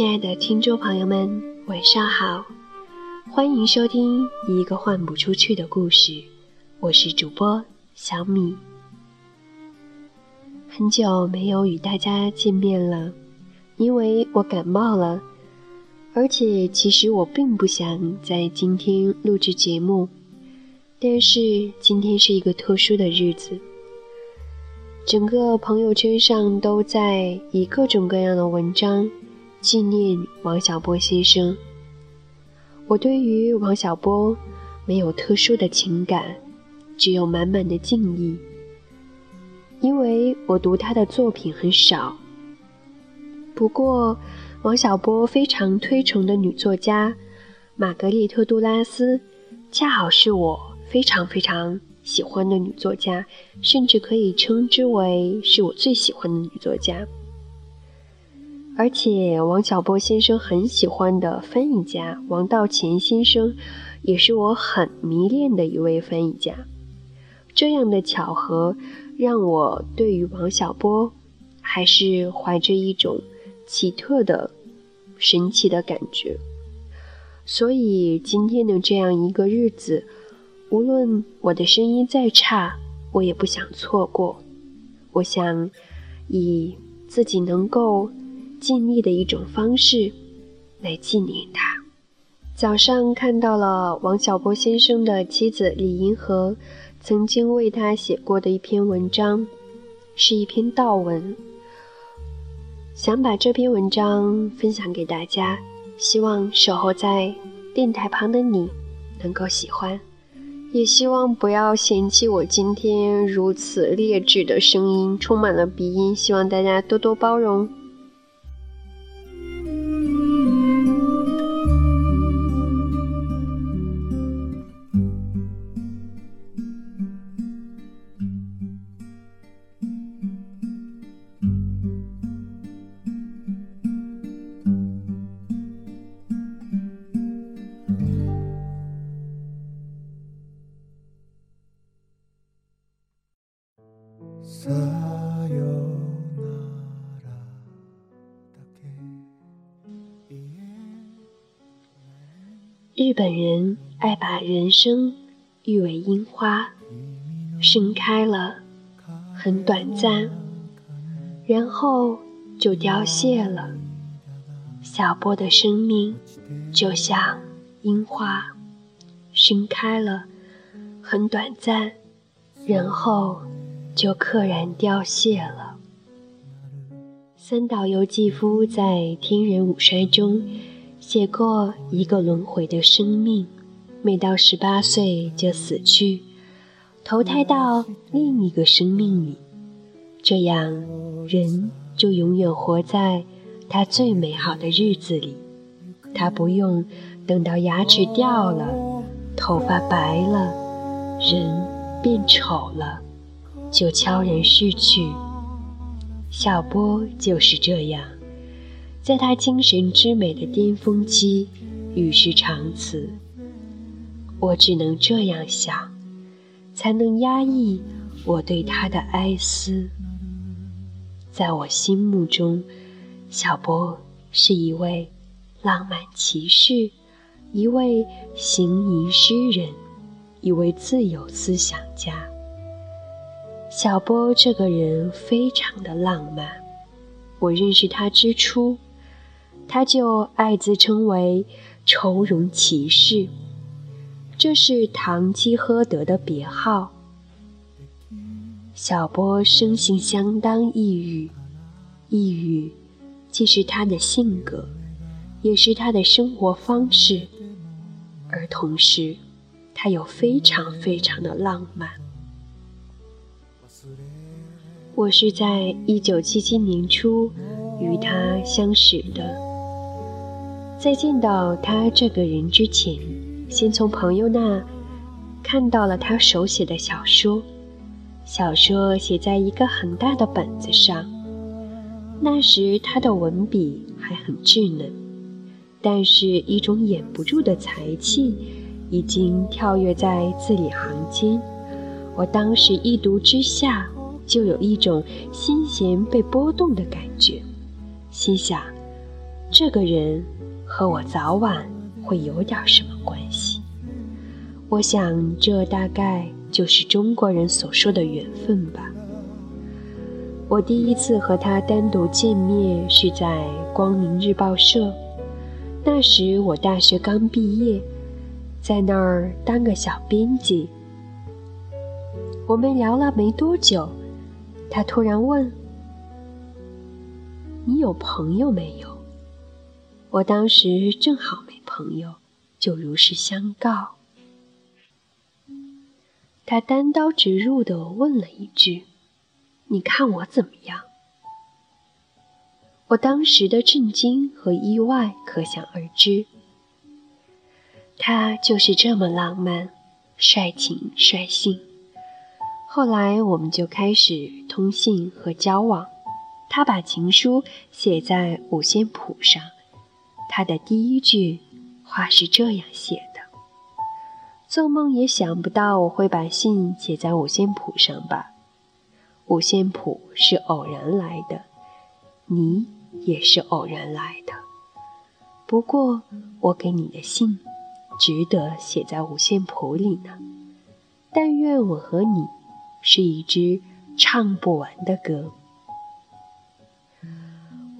亲爱的听众朋友们，晚上好，欢迎收听一个换不出去的故事，我是主播小米。很久没有与大家见面了，因为我感冒了，而且其实我并不想在今天录制节目，但是今天是一个特殊的日子，整个朋友圈上都在以各种各样的文章。纪念王小波先生。我对于王小波没有特殊的情感，只有满满的敬意。因为我读他的作品很少。不过，王小波非常推崇的女作家玛格丽特·杜拉斯，恰好是我非常非常喜欢的女作家，甚至可以称之为是我最喜欢的女作家。而且，王小波先生很喜欢的翻译家王道乾先生，也是我很迷恋的一位翻译家。这样的巧合，让我对于王小波，还是怀着一种奇特的、神奇的感觉。所以，今天的这样一个日子，无论我的声音再差，我也不想错过。我想，以自己能够。尽力的一种方式来纪念他。早上看到了王小波先生的妻子李银河曾经为他写过的一篇文章，是一篇悼文。想把这篇文章分享给大家，希望守候在电台旁的你能够喜欢，也希望不要嫌弃我今天如此劣质的声音，充满了鼻音，希望大家多多包容。日本人爱把人生誉为樱花，盛开了，很短暂，然后就凋谢了。小波的生命就像樱花，盛开了，很短暂，然后就溘然凋谢了。三岛由纪夫在《天人五衰》中。写过一个轮回的生命，每到十八岁就死去，投胎到另一个生命里，这样人就永远活在他最美好的日子里。他不用等到牙齿掉了、头发白了、人变丑了，就悄然逝去。小波就是这样。在他精神之美的巅峰期，与世长辞。我只能这样想，才能压抑我对他的哀思。在我心目中，小波是一位浪漫骑士，一位行吟诗人，一位自由思想家。小波这个人非常的浪漫。我认识他之初。他就爱自称为“愁容骑士”，这是堂吉诃德的别号。小波生性相当抑郁，抑郁既是他的性格，也是他的生活方式，而同时，他又非常非常的浪漫。我是在一九七七年初与他相识的。在见到他这个人之前，先从朋友那看到了他手写的小说。小说写在一个很大的本子上。那时他的文笔还很稚嫩，但是一种掩不住的才气已经跳跃在字里行间。我当时一读之下，就有一种心弦被拨动的感觉，心想。这个人和我早晚会有点什么关系。我想，这大概就是中国人所说的缘分吧。我第一次和他单独见面是在《光明日报》社，那时我大学刚毕业，在那儿当个小编辑。我们聊了没多久，他突然问：“你有朋友没有？”我当时正好没朋友，就如实相告。他单刀直入地问了一句。你看我怎么样？我当时的震惊和意外可想而知。他就是这么浪漫、率情率性。后来我们就开始通信和交往。他把情书写在五线谱上，他的第一句话是这样写的：“做梦也想不到我会把信写在五线谱上吧。”五线谱是偶然来的，你也是偶然来的。不过，我给你的信，值得写在五线谱里呢。但愿我和你是一支唱不完的歌。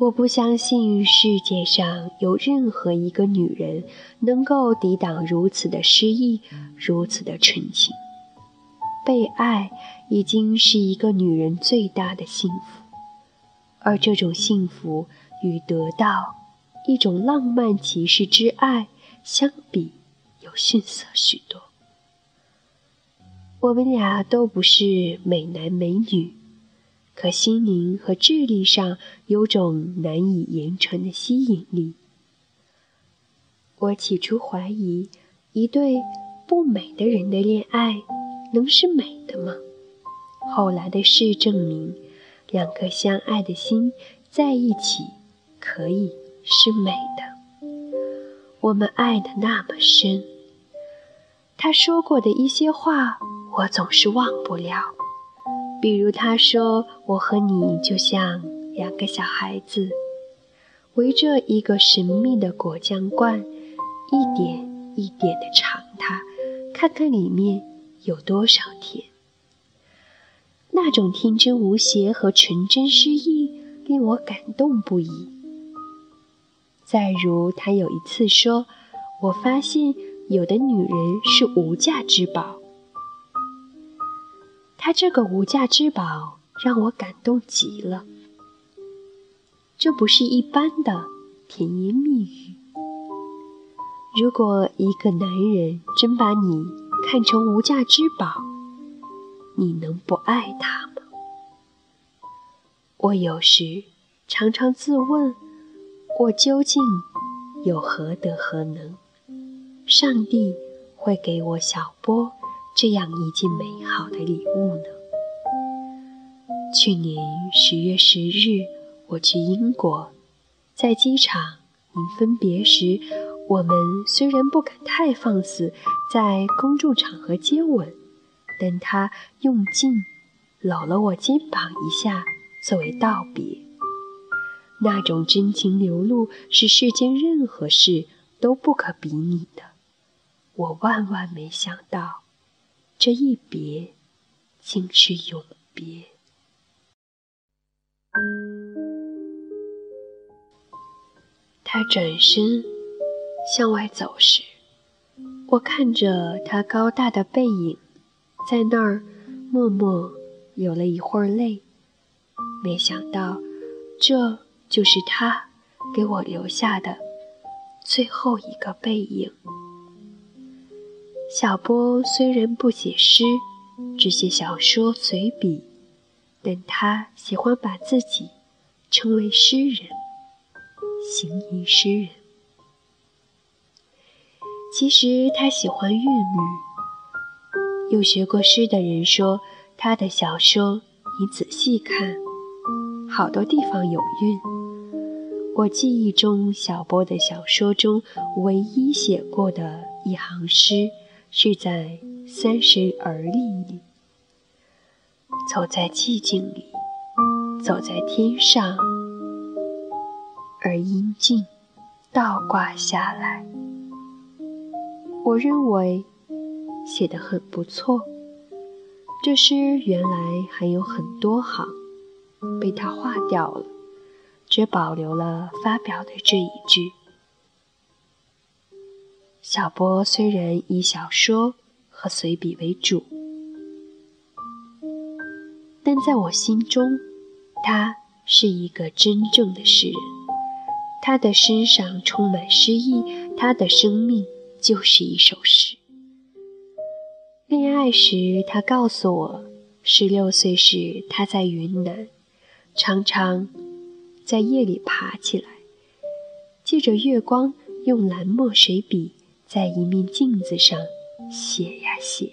我不相信世界上有任何一个女人能够抵挡如此的诗意，如此的纯情。被爱已经是一个女人最大的幸福，而这种幸福与得到一种浪漫骑士之爱相比，又逊色许多。我们俩都不是美男美女，可心灵和智力上有种难以言传的吸引力。我起初怀疑，一对不美的人的恋爱。能是美的吗？后来的事证明，两颗相爱的心在一起可以是美的。我们爱的那么深，他说过的一些话我总是忘不了，比如他说：“我和你就像两个小孩子，围着一个神秘的果酱罐，一点一点地尝它，看看里面。”有多少甜？那种天真无邪和纯真诗意令我感动不已。再如，他有一次说：“我发现有的女人是无价之宝。”他这个无价之宝让我感动极了。这不是一般的甜言蜜语。如果一个男人真把你……看成无价之宝，你能不爱他吗？我有时常常自问：我究竟有何德何能？上帝会给我小波这样一件美好的礼物呢？去年十月十日，我去英国，在机场临分别时。我们虽然不敢太放肆，在公众场合接吻，但他用劲搂了我肩膀一下，作为道别。那种真情流露是世间任何事都不可比拟的。我万万没想到，这一别，竟是永别。他转身。向外走时，我看着他高大的背影，在那儿默默流了一会儿泪。没想到，这就是他给我留下的最后一个背影。小波虽然不写诗，只写小说随笔，但他喜欢把自己称为诗人，行吟诗人。其实他喜欢韵律。有学过诗的人说，他的小说你仔细看，好多地方有韵。我记忆中小波的小说中唯一写过的一行诗，是在《三十而立》里：“走在寂静里，走在天上，而阴静。”倒挂下来。我认为写得很不错。这诗原来还有很多行，被他划掉了，只保留了发表的这一句。小波虽然以小说和随笔为主，但在我心中，他是一个真正的诗人。他的身上充满诗意，他的生命就是一首诗。恋爱时，他告诉我，十六岁时他在云南，常常在夜里爬起来，借着月光，用蓝墨水笔在一面镜子上写呀写，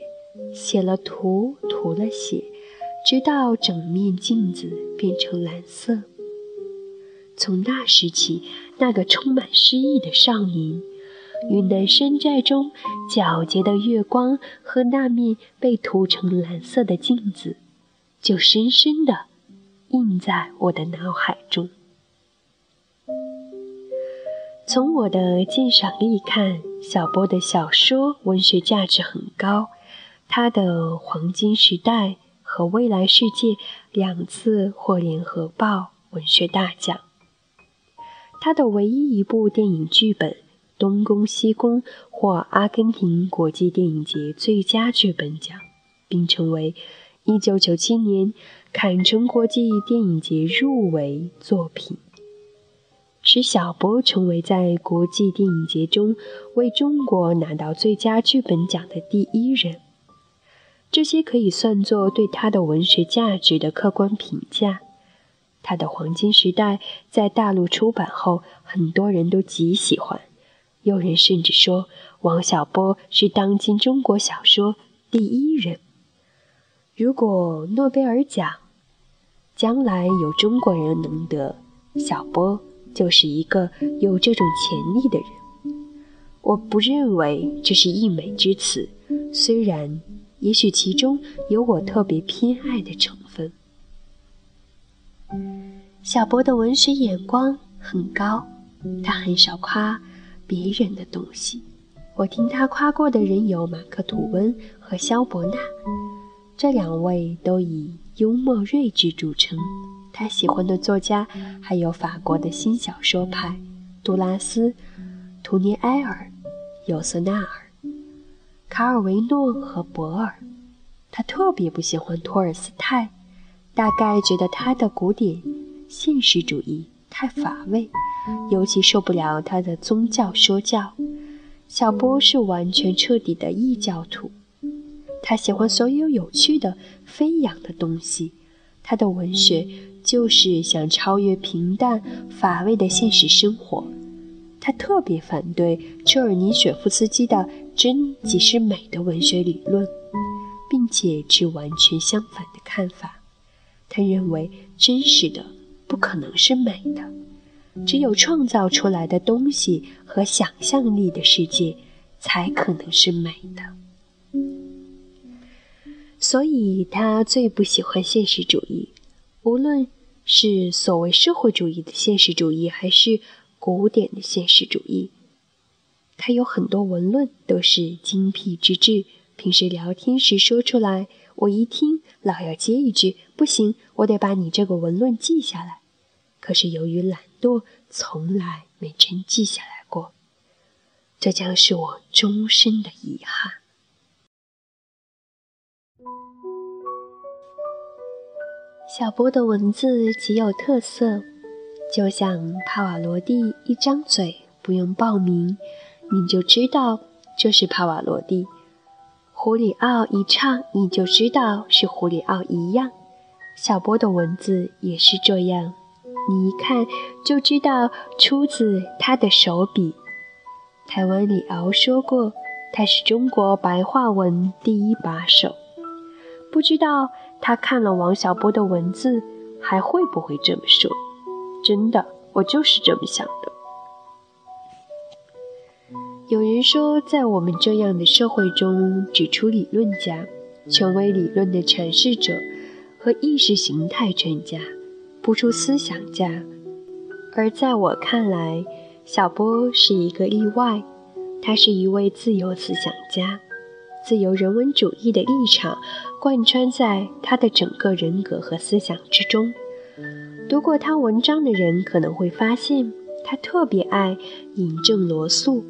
写了涂，涂了写，直到整面镜子变成蓝色。从那时起，那个充满诗意的少年。云南山寨中皎洁的月光和那面被涂成蓝色的镜子，就深深地印在我的脑海中。从我的鉴赏力看，小波的小说文学价值很高，他的《黄金时代》和《未来世界》两次获联合报文学大奖。他的唯一一部电影剧本。东宫西宫获阿根廷国际电影节最佳剧本奖，并成为1997年坎城国际电影节入围作品，使小波成为在国际电影节中为中国拿到最佳剧本奖的第一人。这些可以算作对他的文学价值的客观评价。他的《黄金时代》在大陆出版后，很多人都极喜欢。有人甚至说，王小波是当今中国小说第一人。如果诺贝尔奖将来有中国人能得，小波就是一个有这种潜力的人。我不认为这是溢美之词，虽然也许其中有我特别偏爱的成分。小波的文学眼光很高，他很少夸。别人的东西，我听他夸过的人有马克·吐温和萧伯纳，这两位都以幽默睿智著称。他喜欢的作家还有法国的新小说派杜拉斯、图尼埃尔、尤瑟纳尔、卡尔维诺和博尔。他特别不喜欢托尔斯泰，大概觉得他的古典现实主义太乏味。尤其受不了他的宗教说教。小波是完全彻底的异教徒，他喜欢所有有趣的、飞扬的东西。他的文学就是想超越平淡乏味的现实生活。他特别反对车尔尼雪夫斯基的“真即是美”的文学理论，并且持完全相反的看法。他认为真实的不可能是美的。只有创造出来的东西和想象力的世界，才可能是美的。所以他最不喜欢现实主义，无论是所谓社会主义的现实主义，还是古典的现实主义。他有很多文论都是精辟之至，平时聊天时说出来，我一听老要接一句：“不行，我得把你这个文论记下来。”可是由于懒。惰从来没真记下来过，这将是我终身的遗憾。小波的文字极有特色，就像帕瓦罗蒂一张嘴不用报名，你就知道这是帕瓦罗蒂；胡里奥一唱，你就知道是胡里奥一样。小波的文字也是这样。你一看就知道出自他的手笔。台湾李敖说过，他是中国白话文第一把手。不知道他看了王小波的文字，还会不会这么说？真的，我就是这么想的。有人说，在我们这样的社会中，指出理论家、权威理论的阐释者和意识形态专家。不出思想家，而在我看来，小波是一个例外，他是一位自由思想家，自由人文主义的立场贯穿在他的整个人格和思想之中。读过他文章的人可能会发现，他特别爱引证罗素，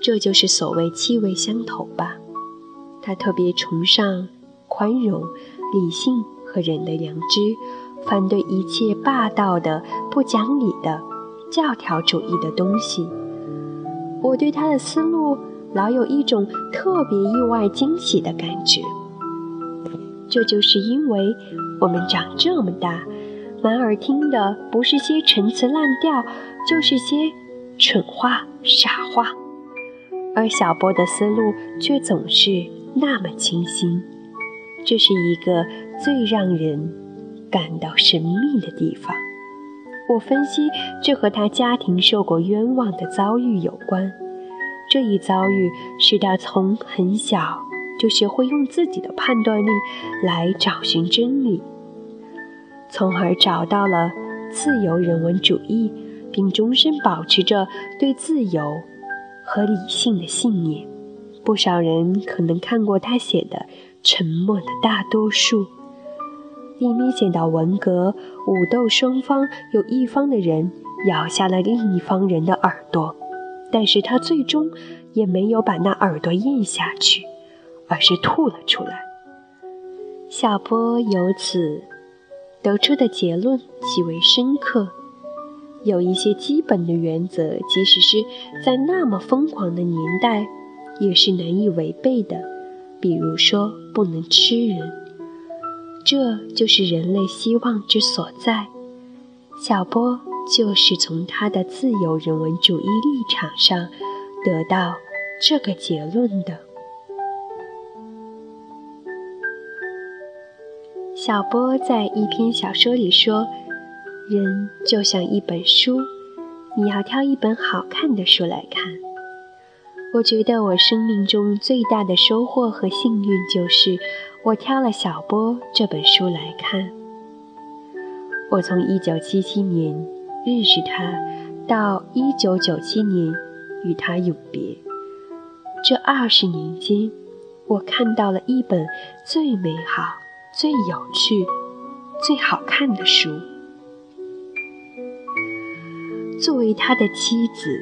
这就是所谓气味相投吧。他特别崇尚宽容、理性和人的良知，反对一切霸道的、不讲理的。教条主义的东西，我对他的思路老有一种特别意外惊喜的感觉。这就是因为我们长这么大，满耳听的不是些陈词滥调，就是些蠢话、傻话，而小波的思路却总是那么清新。这是一个最让人感到神秘的地方。我分析，这和他家庭受过冤枉的遭遇有关。这一遭遇使他从很小就学会用自己的判断力来找寻真理，从而找到了自由人文主义，并终身保持着对自由和理性的信念。不少人可能看过他写的《沉默的大多数》。里面写到文革武斗双方，有一方的人咬下了另一方人的耳朵，但是他最终也没有把那耳朵咽下去，而是吐了出来。小波由此得出的结论极为深刻，有一些基本的原则，即使是在那么疯狂的年代，也是难以违背的，比如说不能吃人。这就是人类希望之所在。小波就是从他的自由人文主义立场上得到这个结论的。小波在一篇小说里说：“人就像一本书，你要挑一本好看的书来看。”我觉得我生命中最大的收获和幸运就是。我挑了小波这本书来看。我从一九七七年认识他，到一九九七年与他永别，这二十年间，我看到了一本最美好、最有趣、最好看的书。作为他的妻子，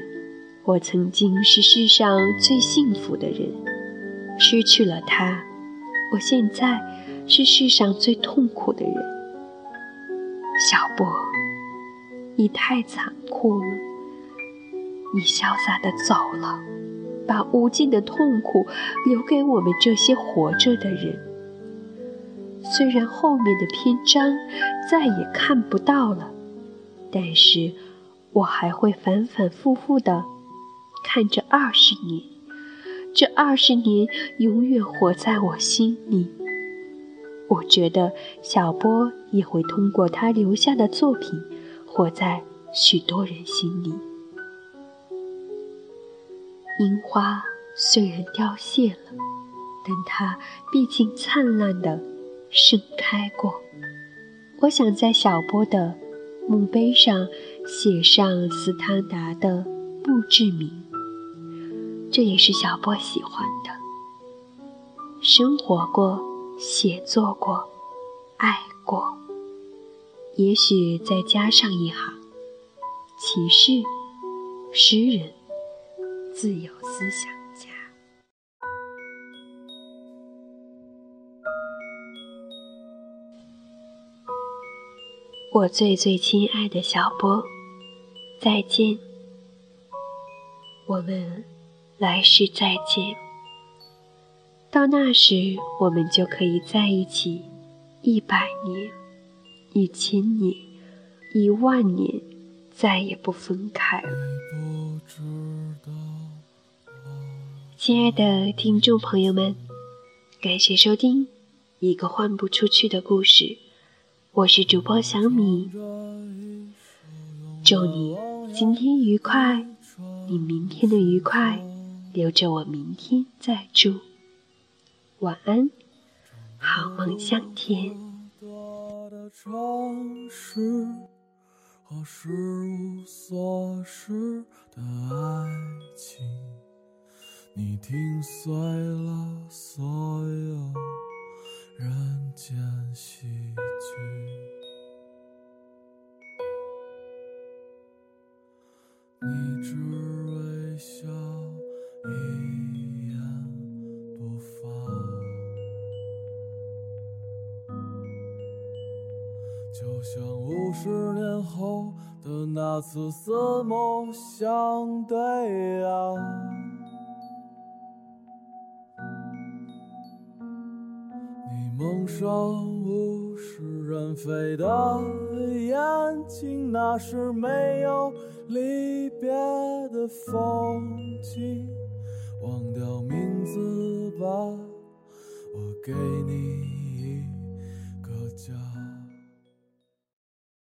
我曾经是世上最幸福的人，失去了他。我现在是世上最痛苦的人，小波，你太残酷了，你潇洒的走了，把无尽的痛苦留给我们这些活着的人。虽然后面的篇章再也看不到了，但是我还会反反复复的看这二十年。这二十年永远活在我心里。我觉得小波也会通过他留下的作品，活在许多人心里。樱花虽然凋谢了，但它毕竟灿烂的盛开过。我想在小波的墓碑上写上斯汤达的墓志铭。这也是小波喜欢的。生活过，写作过，爱过，也许再加上一行：骑士、诗人、自由思想我最最亲爱的小波，再见。我们。来世再见。到那时，我们就可以在一起一百年、一千年、一万年，再也不分开了。亲爱的听众朋友们，感谢收听《一个换不出去的故事》，我是主播小米。祝你今天愉快，你明天的愉快。留着我明天再住。晚安，好梦香甜。和失无所失的爱情，你听碎了所有人间喜剧。你只微笑一言不发，就像五十年后的那次四目相对啊。上物是人非的眼睛，那是没有。离别的风景，忘掉名字吧，我给你。